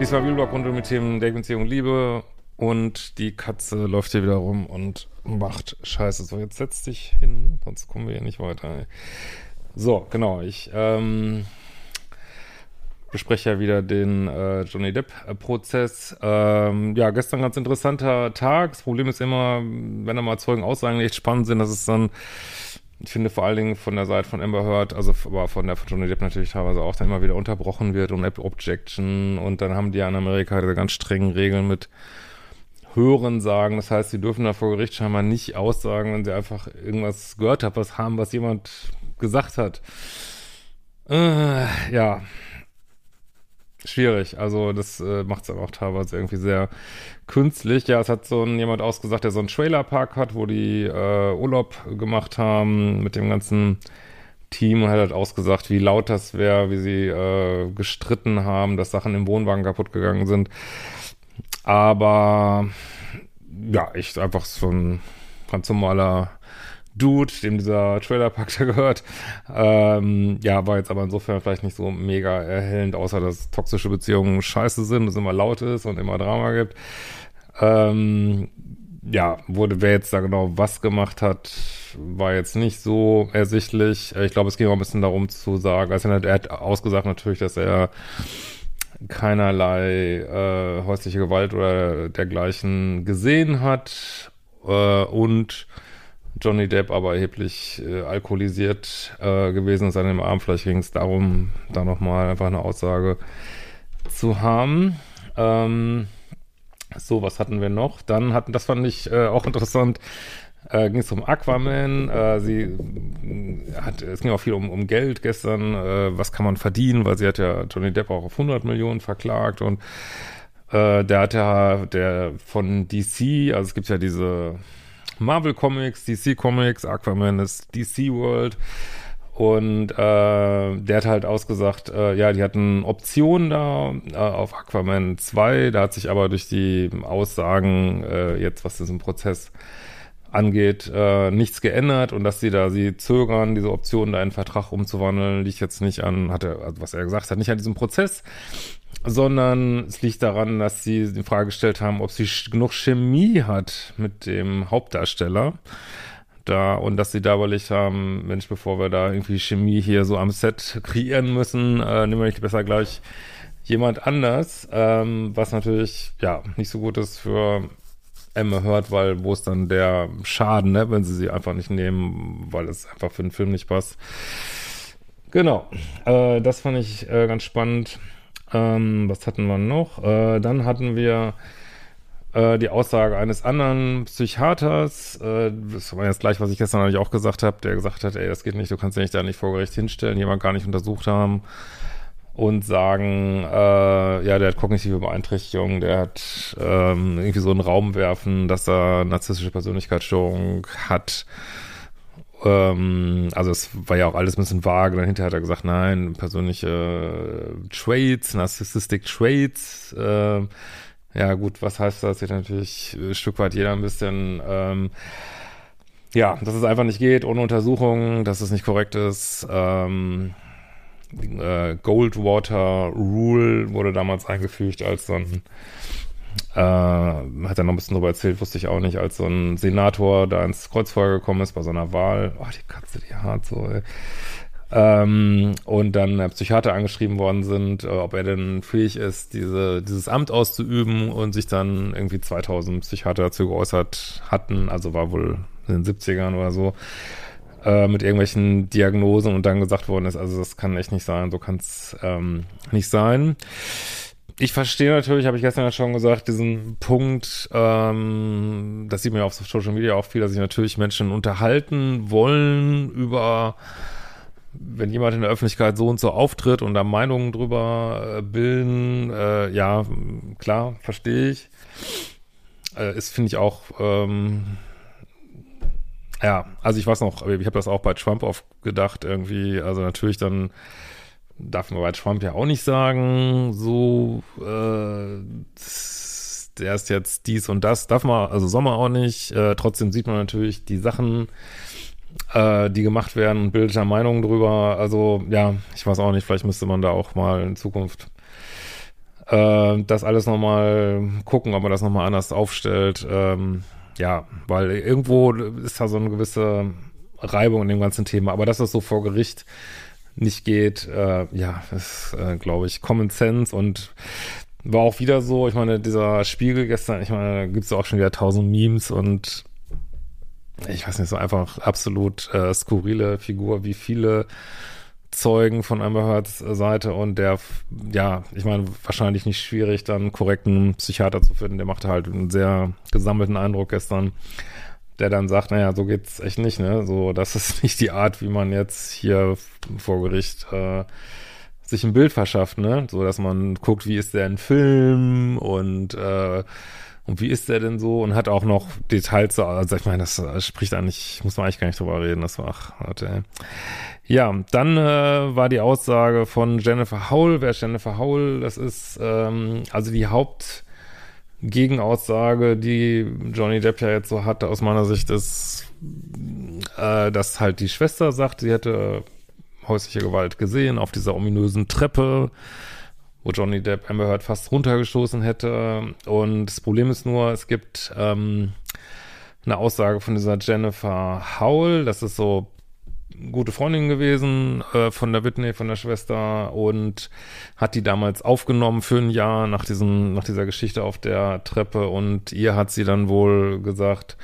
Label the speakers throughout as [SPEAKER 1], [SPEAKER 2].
[SPEAKER 1] Diesmal Wheelblock rund die Themen Dating-Beziehung, Liebe und die Katze läuft hier wieder rum und macht Scheiße. So, jetzt setz dich hin, sonst kommen wir hier nicht weiter. So, genau, ich ähm, bespreche ja wieder den äh, Johnny Depp-Prozess. Ähm, ja, gestern ganz interessanter Tag. Das Problem ist immer, wenn da mal Zeugenaussagen echt spannend sind, dass es dann ich finde vor allen Dingen von der Seite von Amber Heard, also aber von der von Johnny Depp natürlich teilweise auch dann immer wieder unterbrochen wird und Objection und dann haben die ja in Amerika diese ganz strengen Regeln mit Hören sagen. Das heißt, sie dürfen da vor Gericht scheinbar nicht aussagen, wenn sie einfach irgendwas gehört haben, was haben, was jemand gesagt hat. Äh, ja. Schwierig. Also das äh, macht es dann auch teilweise irgendwie sehr künstlich. Ja, es hat so ein, jemand ausgesagt, der so einen Trailerpark hat, wo die äh, Urlaub gemacht haben mit dem ganzen Team und hat halt ausgesagt, wie laut das wäre, wie sie äh, gestritten haben, dass Sachen im Wohnwagen kaputt gegangen sind. Aber ja, ich einfach so ein ganz normaler Dude, dem dieser Trailerpark da gehört. Ähm, ja, war jetzt aber insofern vielleicht nicht so mega erhellend, außer dass toxische Beziehungen scheiße sind, es immer laut ist und immer Drama gibt. Ähm, ja, wurde, wer jetzt da genau was gemacht hat, war jetzt nicht so ersichtlich. Ich glaube, es ging auch ein bisschen darum zu sagen, also er hat ausgesagt natürlich, dass er keinerlei äh, häusliche Gewalt oder dergleichen gesehen hat äh, und Johnny Depp aber erheblich äh, alkoholisiert äh, gewesen ist an dem Abend. Vielleicht ging es darum, da nochmal einfach eine Aussage zu haben. Ähm, so, was hatten wir noch? Dann hatten, das fand ich äh, auch interessant, äh, ging es um Aquaman. Äh, sie äh, hat, es ging auch viel um, um Geld gestern. Äh, was kann man verdienen? Weil sie hat ja Johnny Depp auch auf 100 Millionen verklagt und äh, der hat ja, der von DC, also es gibt ja diese Marvel Comics, DC Comics, Aquaman ist DC World. Und äh, der hat halt ausgesagt, äh, ja, die hatten Optionen da äh, auf Aquaman 2. Da hat sich aber durch die Aussagen äh, jetzt, was diesen Prozess angeht, äh, nichts geändert und dass sie da sie zögern, diese Optionen da in Vertrag umzuwandeln, liegt jetzt nicht an, hat er, also was er gesagt hat, nicht an diesem Prozess, sondern es liegt daran, dass sie die Frage gestellt haben, ob sie genug Chemie hat mit dem Hauptdarsteller da und dass sie da überlegt haben, Mensch, bevor wir da irgendwie Chemie hier so am Set kreieren müssen, äh, nehmen wir nicht besser gleich jemand anders, ähm, was natürlich ja nicht so gut ist für Emma hört, weil wo ist dann der Schaden, ne, wenn sie sie einfach nicht nehmen, weil es einfach für den Film nicht passt. Genau, äh, das fand ich äh, ganz spannend. Ähm, was hatten wir noch? Äh, dann hatten wir äh, die Aussage eines anderen Psychiaters, äh, das war jetzt gleich, was ich gestern eigentlich auch gesagt habe, der gesagt hat, ey, das geht nicht, du kannst dich da nicht vor Gericht hinstellen, jemand gar nicht untersucht haben und sagen, äh, ja, der hat kognitive Beeinträchtigung, der hat ähm, irgendwie so einen Raum werfen, dass er narzisstische Persönlichkeitsstörung hat. Ähm, also es war ja auch alles ein bisschen vage. Dann hinterher hat er gesagt, nein, persönliche Traits, Narcissistic Traits. Äh, ja gut, was heißt das? Jetzt natürlich ein Stück weit jeder ein bisschen... Ähm, ja, dass es einfach nicht geht ohne Untersuchung, dass es nicht korrekt ist. Ähm, äh, Goldwater Rule wurde damals eingefügt als so ein, äh, hat er noch ein bisschen drüber erzählt, wusste ich auch nicht, als so ein Senator da ins Kreuzfeuer gekommen ist bei so Wahl. Oh, die Katze, die hart so, ey. Ähm, und dann äh, Psychiater angeschrieben worden sind, äh, ob er denn fähig ist, diese, dieses Amt auszuüben und sich dann irgendwie 2000 Psychiater dazu geäußert hatten, also war wohl in den 70ern oder so. Äh, mit irgendwelchen Diagnosen und dann gesagt worden ist, also das kann echt nicht sein, so kann es ähm, nicht sein. Ich verstehe natürlich, habe ich gestern ja schon gesagt, diesen Punkt, ähm, das sieht man ja auf Social Media auch viel, dass sich natürlich Menschen unterhalten wollen über, wenn jemand in der Öffentlichkeit so und so auftritt und da Meinungen drüber äh, bilden, äh, ja, klar, verstehe ich. Äh, ist, finde ich auch, ähm, ja, also ich weiß noch, ich habe das auch bei Trump oft gedacht, irgendwie, also natürlich dann darf man bei Trump ja auch nicht sagen, so, äh, der ist jetzt dies und das, darf man, also soll man auch nicht. Äh, trotzdem sieht man natürlich die Sachen, äh, die gemacht werden und bildet da Meinungen drüber. Also, ja, ich weiß auch nicht, vielleicht müsste man da auch mal in Zukunft äh, das alles nochmal gucken, ob man das nochmal anders aufstellt. Ähm, ja, weil irgendwo ist da so eine gewisse Reibung in dem ganzen Thema. Aber das ist so vor Gericht nicht geht, äh, ja, ist, äh, glaube ich, Common Sense und war auch wieder so, ich meine, dieser Spiegel gestern, ich meine, da gibt es auch schon wieder tausend Memes und ich weiß nicht, so einfach absolut äh, skurrile Figur, wie viele Zeugen von Amber Heards Seite und der, ja, ich meine, wahrscheinlich nicht schwierig, dann korrekten Psychiater zu finden. Der machte halt einen sehr gesammelten Eindruck gestern der dann sagt, naja, so geht's echt nicht, ne? So, das ist nicht die Art, wie man jetzt hier vor Gericht äh, sich ein Bild verschafft, ne? So, dass man guckt, wie ist der in Film und äh, und wie ist der denn so und hat auch noch Details, also ich meine, das spricht eigentlich, muss man eigentlich gar nicht drüber reden, das war, ach, warte. Ja, dann äh, war die Aussage von Jennifer Howell, wer ist Jennifer Howell? Das ist ähm, also die Haupt Gegenaussage, die Johnny Depp ja jetzt so hatte, aus meiner Sicht, ist, äh, dass halt die Schwester sagt, sie hätte häusliche Gewalt gesehen auf dieser ominösen Treppe, wo Johnny Depp Amber Heard fast runtergestoßen hätte. Und das Problem ist nur, es gibt ähm, eine Aussage von dieser Jennifer Howell, das ist so gute Freundin gewesen äh, von der Whitney, von der Schwester und hat die damals aufgenommen für ein Jahr nach diesem, nach dieser Geschichte auf der Treppe und ihr hat sie dann wohl gesagt,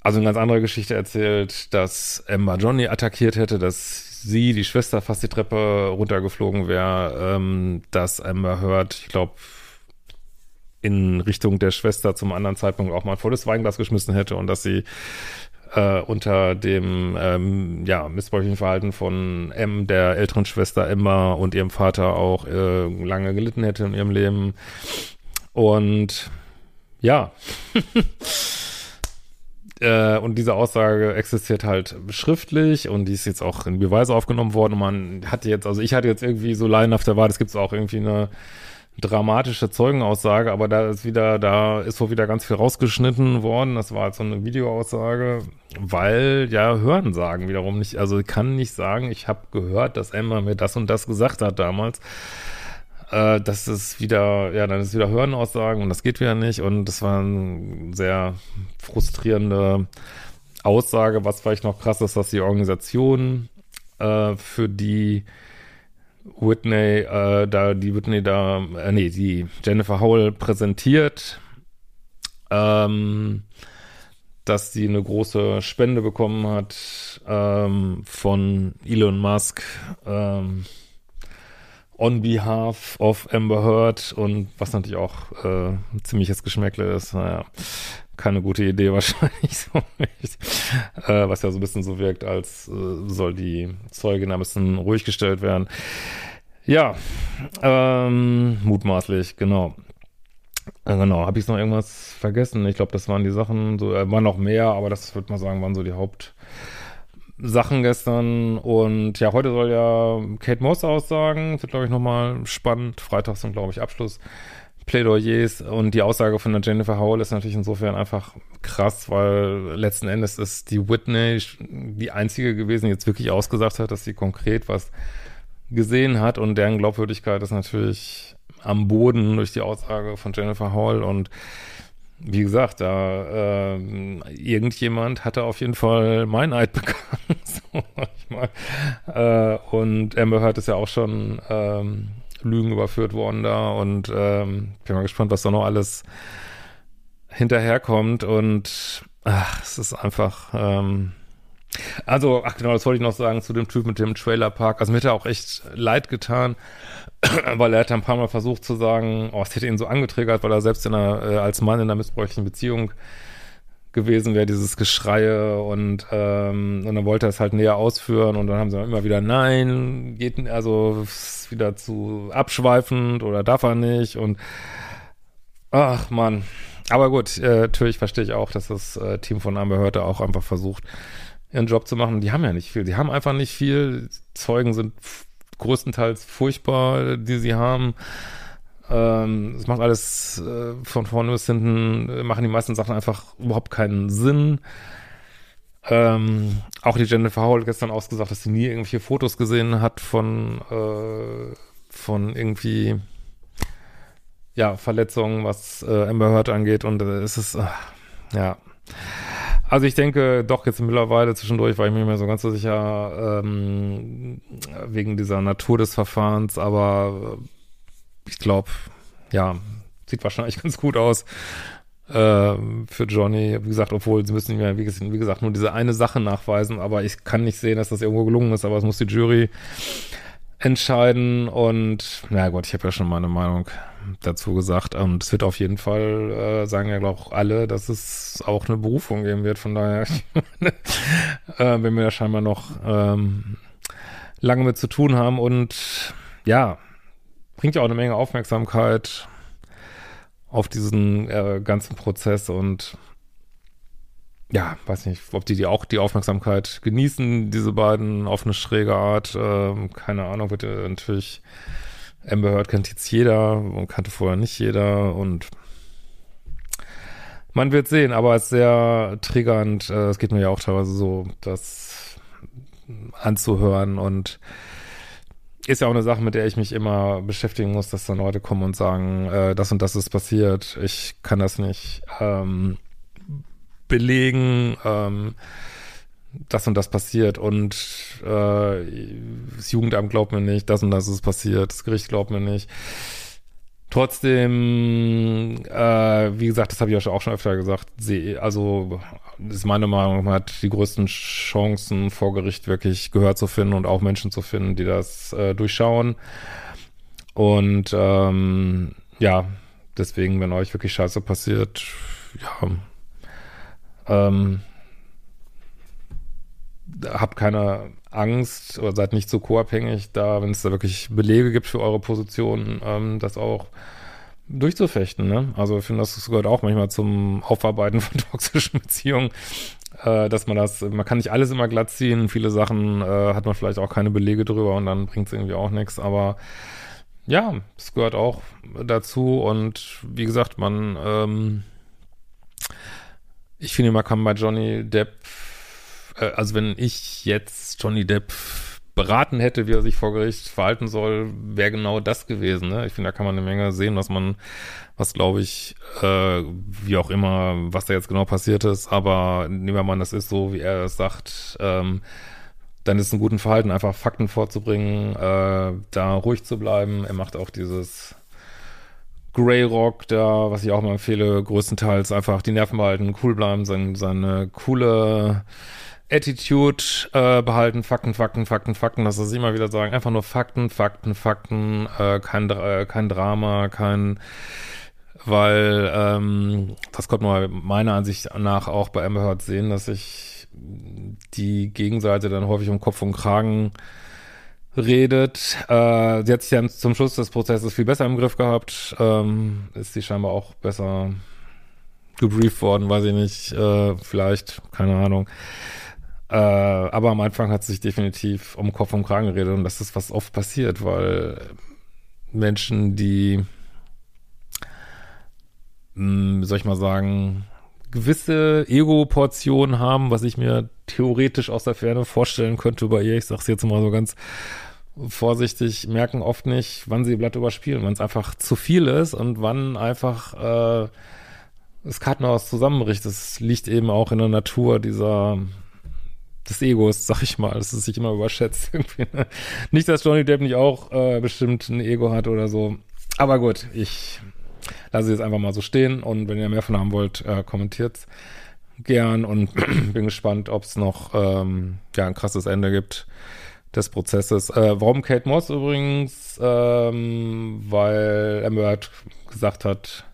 [SPEAKER 1] also eine ganz andere Geschichte erzählt, dass Emma Johnny attackiert hätte, dass sie, die Schwester, fast die Treppe runtergeflogen wäre, ähm, dass Emma hört, ich glaube, in Richtung der Schwester zum anderen Zeitpunkt auch mal vor das Weinglas geschmissen hätte und dass sie äh, unter dem ähm, ja, missbräuchlichen Verhalten von M, der älteren Schwester Emma und ihrem Vater auch äh, lange gelitten hätte in ihrem Leben. Und ja. äh, und diese Aussage existiert halt schriftlich und die ist jetzt auch in Beweise aufgenommen worden. Und man hatte jetzt, also ich hatte jetzt irgendwie so laienhaft erwartet, es gibt auch irgendwie eine dramatische Zeugenaussage, aber da ist wieder, da ist wohl wieder ganz viel rausgeschnitten worden. Das war halt so eine Videoaussage, weil ja Hörensagen wiederum nicht, also ich kann nicht sagen, ich habe gehört, dass Emma mir das und das gesagt hat damals. Äh, das ist wieder, ja, dann ist wieder Hörenaussagen und das geht wieder nicht und das war eine sehr frustrierende Aussage. Was vielleicht noch krass ist, dass die Organisation, äh, für die Whitney, äh, da die Whitney da, äh, nee, die Jennifer Howell präsentiert, ähm, dass sie eine große Spende bekommen hat ähm, von Elon Musk ähm, on behalf of Amber Heard und was natürlich auch äh, ein ziemliches Geschmäckle ist. Naja, keine gute Idee wahrscheinlich so nicht. Äh, was ja so ein bisschen so wirkt, als äh, soll die Zeugin ein bisschen ruhig gestellt werden. Ja, ähm, mutmaßlich, genau. Äh, genau, habe ich noch irgendwas vergessen? Ich glaube, das waren die Sachen, so, äh, waren noch mehr, aber das würde man sagen, waren so die Hauptsachen gestern. Und ja, heute soll ja Kate Moss aussagen. Wird, glaube ich, nochmal spannend. Freitag sind, glaube ich, Abschluss. Plädoyers und die Aussage von der Jennifer Howell ist natürlich insofern einfach krass, weil letzten Endes ist die Whitney die einzige gewesen, die jetzt wirklich ausgesagt hat, dass sie konkret was gesehen hat und deren Glaubwürdigkeit ist natürlich am Boden durch die Aussage von Jennifer Hall und wie gesagt, da äh, irgendjemand hatte auf jeden Fall mein Eid begangen, so. Äh, und Amber Heard ist ja auch schon ähm, Lügen überführt worden da und ähm, bin mal gespannt, was da noch alles hinterherkommt und ach, es ist einfach ähm, Also, ach genau, das wollte ich noch sagen zu dem Typ mit dem Trailerpark. Also mir hätte er auch echt leid getan, weil er hat ein paar Mal versucht zu sagen, oh, es hätte ihn so angetriggert, weil er selbst in einer, äh, als Mann in einer missbräuchlichen Beziehung gewesen wäre, dieses Geschreie und, ähm, und dann wollte er es halt näher ausführen und dann haben sie immer wieder, nein, geht, also wieder zu abschweifend oder darf er nicht und ach man. Aber gut, äh, natürlich verstehe ich auch, dass das äh, Team von Amber Heard auch einfach versucht, ihren Job zu machen. Die haben ja nicht viel. Die haben einfach nicht viel. Zeugen sind größtenteils furchtbar, die sie haben. Ähm, es macht alles äh, von vorne bis hinten, äh, machen die meisten Sachen einfach überhaupt keinen Sinn. Ähm, auch die Jennifer Howell gestern ausgesagt, dass sie nie irgendwelche Fotos gesehen hat von, äh, von irgendwie, ja, Verletzungen, was äh, Amber Heard angeht. Und äh, es ist, äh, ja. Also ich denke doch jetzt mittlerweile zwischendurch war ich mir nicht mehr so ganz so sicher ähm, wegen dieser Natur des Verfahrens, aber ich glaube, ja, sieht wahrscheinlich ganz gut aus äh, für Johnny. Wie gesagt, obwohl sie müssen mehr, wie wie gesagt, nur diese eine Sache nachweisen, aber ich kann nicht sehen, dass das irgendwo gelungen ist, aber es muss die Jury entscheiden und na gut, ich habe ja schon meine Meinung dazu gesagt. Und es wird auf jeden Fall, äh, sagen ja auch alle, dass es auch eine Berufung geben wird, von daher äh, wenn wir ja scheinbar noch ähm, lange mit zu tun haben und ja, bringt ja auch eine Menge Aufmerksamkeit auf diesen äh, ganzen Prozess und ja, weiß nicht, ob die, die auch die Aufmerksamkeit genießen, diese beiden auf eine schräge Art. Ähm, keine Ahnung, wird ja natürlich Amber Heard kennt jetzt jeder und kannte vorher nicht jeder und man wird sehen, aber es ist sehr triggernd. Äh, es geht mir ja auch teilweise so, das anzuhören und ist ja auch eine Sache, mit der ich mich immer beschäftigen muss, dass dann Leute kommen und sagen, äh, das und das ist passiert, ich kann das nicht ähm, belegen, ähm, das und das passiert und äh, das Jugendamt glaubt mir nicht, das und das ist passiert, das Gericht glaubt mir nicht. Trotzdem, äh, wie gesagt, das habe ich auch schon öfter gesagt, sie, also ist meine Meinung, man hat die größten Chancen vor Gericht wirklich Gehör zu finden und auch Menschen zu finden, die das äh, durchschauen. Und ähm, ja, deswegen, wenn euch wirklich Scheiße passiert, ja, ähm, habt keine Angst oder seid nicht so co-abhängig, da, wenn es da wirklich Belege gibt für eure Position, ähm, das auch durchzufechten. Ne? Also ich finde, das gehört auch manchmal zum Aufarbeiten von toxischen Beziehungen, äh, dass man das, man kann nicht alles immer glatt ziehen. Viele Sachen äh, hat man vielleicht auch keine Belege drüber und dann bringt es irgendwie auch nichts. Aber ja, es gehört auch dazu und wie gesagt, man ähm, ich finde, man kann bei Johnny Depp, äh, also wenn ich jetzt Johnny Depp beraten hätte, wie er sich vor Gericht verhalten soll, wäre genau das gewesen. Ne? Ich finde, da kann man eine Menge sehen, was man, was glaube ich, äh, wie auch immer, was da jetzt genau passiert ist, aber nehmen wir mal, das ist so, wie er es sagt, ähm, dann ist es ein guten Verhalten, einfach Fakten vorzubringen, äh, da ruhig zu bleiben. Er macht auch dieses Grey Rock, da, was ich auch mal empfehle, größtenteils einfach die Nerven behalten, cool bleiben, sein, seine coole Attitude äh, behalten, Fakten, Fakten, Fakten, Fakten, dass sie immer wieder sagen, einfach nur Fakten, Fakten, Fakten, äh, kein, äh, kein Drama, kein, weil ähm, das konnte man meiner Ansicht nach auch bei Amber Heard sehen, dass sich die Gegenseite dann häufig um Kopf und Kragen redet. Äh, sie hat sich dann zum Schluss des Prozesses viel besser im Griff gehabt. Ähm, ist sie scheinbar auch besser gebrieft worden, weiß ich nicht. Äh, vielleicht, keine Ahnung. Äh, aber am Anfang hat sie sich definitiv um Kopf und Kragen geredet und das ist, was oft passiert, weil Menschen, die, mh, hm, soll ich mal sagen, gewisse Ego-Portionen haben, was ich mir theoretisch aus der Ferne vorstellen könnte bei ihr. Ich sag's jetzt mal so ganz vorsichtig, merken oft nicht, wann sie ihr Blatt überspielen, wann es einfach zu viel ist und wann einfach äh, das Kartenhaus zusammenbricht. Das liegt eben auch in der Natur dieser des Egos, sag ich mal, dass es sich immer überschätzt. Ne? nicht, dass Johnny Depp nicht auch äh, bestimmt ein Ego hat oder so. Aber gut, ich lasse es einfach mal so stehen und wenn ihr mehr von haben wollt, äh, kommentiert's. gern und bin gespannt, ob es noch ähm, ja, ein krasses Ende gibt des Prozesses. Äh, warum Kate Moss übrigens? Ähm, weil Amber halt gesagt hat,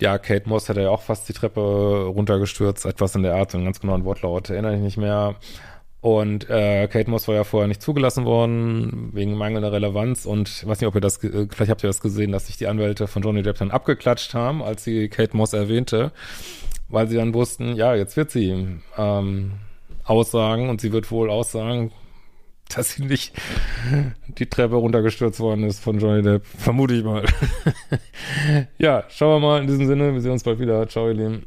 [SPEAKER 1] ja, Kate Moss hätte ja auch fast die Treppe runtergestürzt, etwas in der Art, einen ganz genauen Wortlaut erinnere ich nicht mehr. Und äh, Kate Moss war ja vorher nicht zugelassen worden, wegen mangelnder Relevanz. Und ich weiß nicht, ob ihr das, vielleicht habt ihr das gesehen, dass sich die Anwälte von Johnny Depp dann abgeklatscht haben, als sie Kate Moss erwähnte, weil sie dann wussten, ja, jetzt wird sie ähm, aussagen und sie wird wohl aussagen, dass sie nicht die Treppe runtergestürzt worden ist von Johnny Depp. Vermute ich mal. ja, schauen wir mal in diesem Sinne. Wir sehen uns bald wieder. Ciao, ihr Lieben.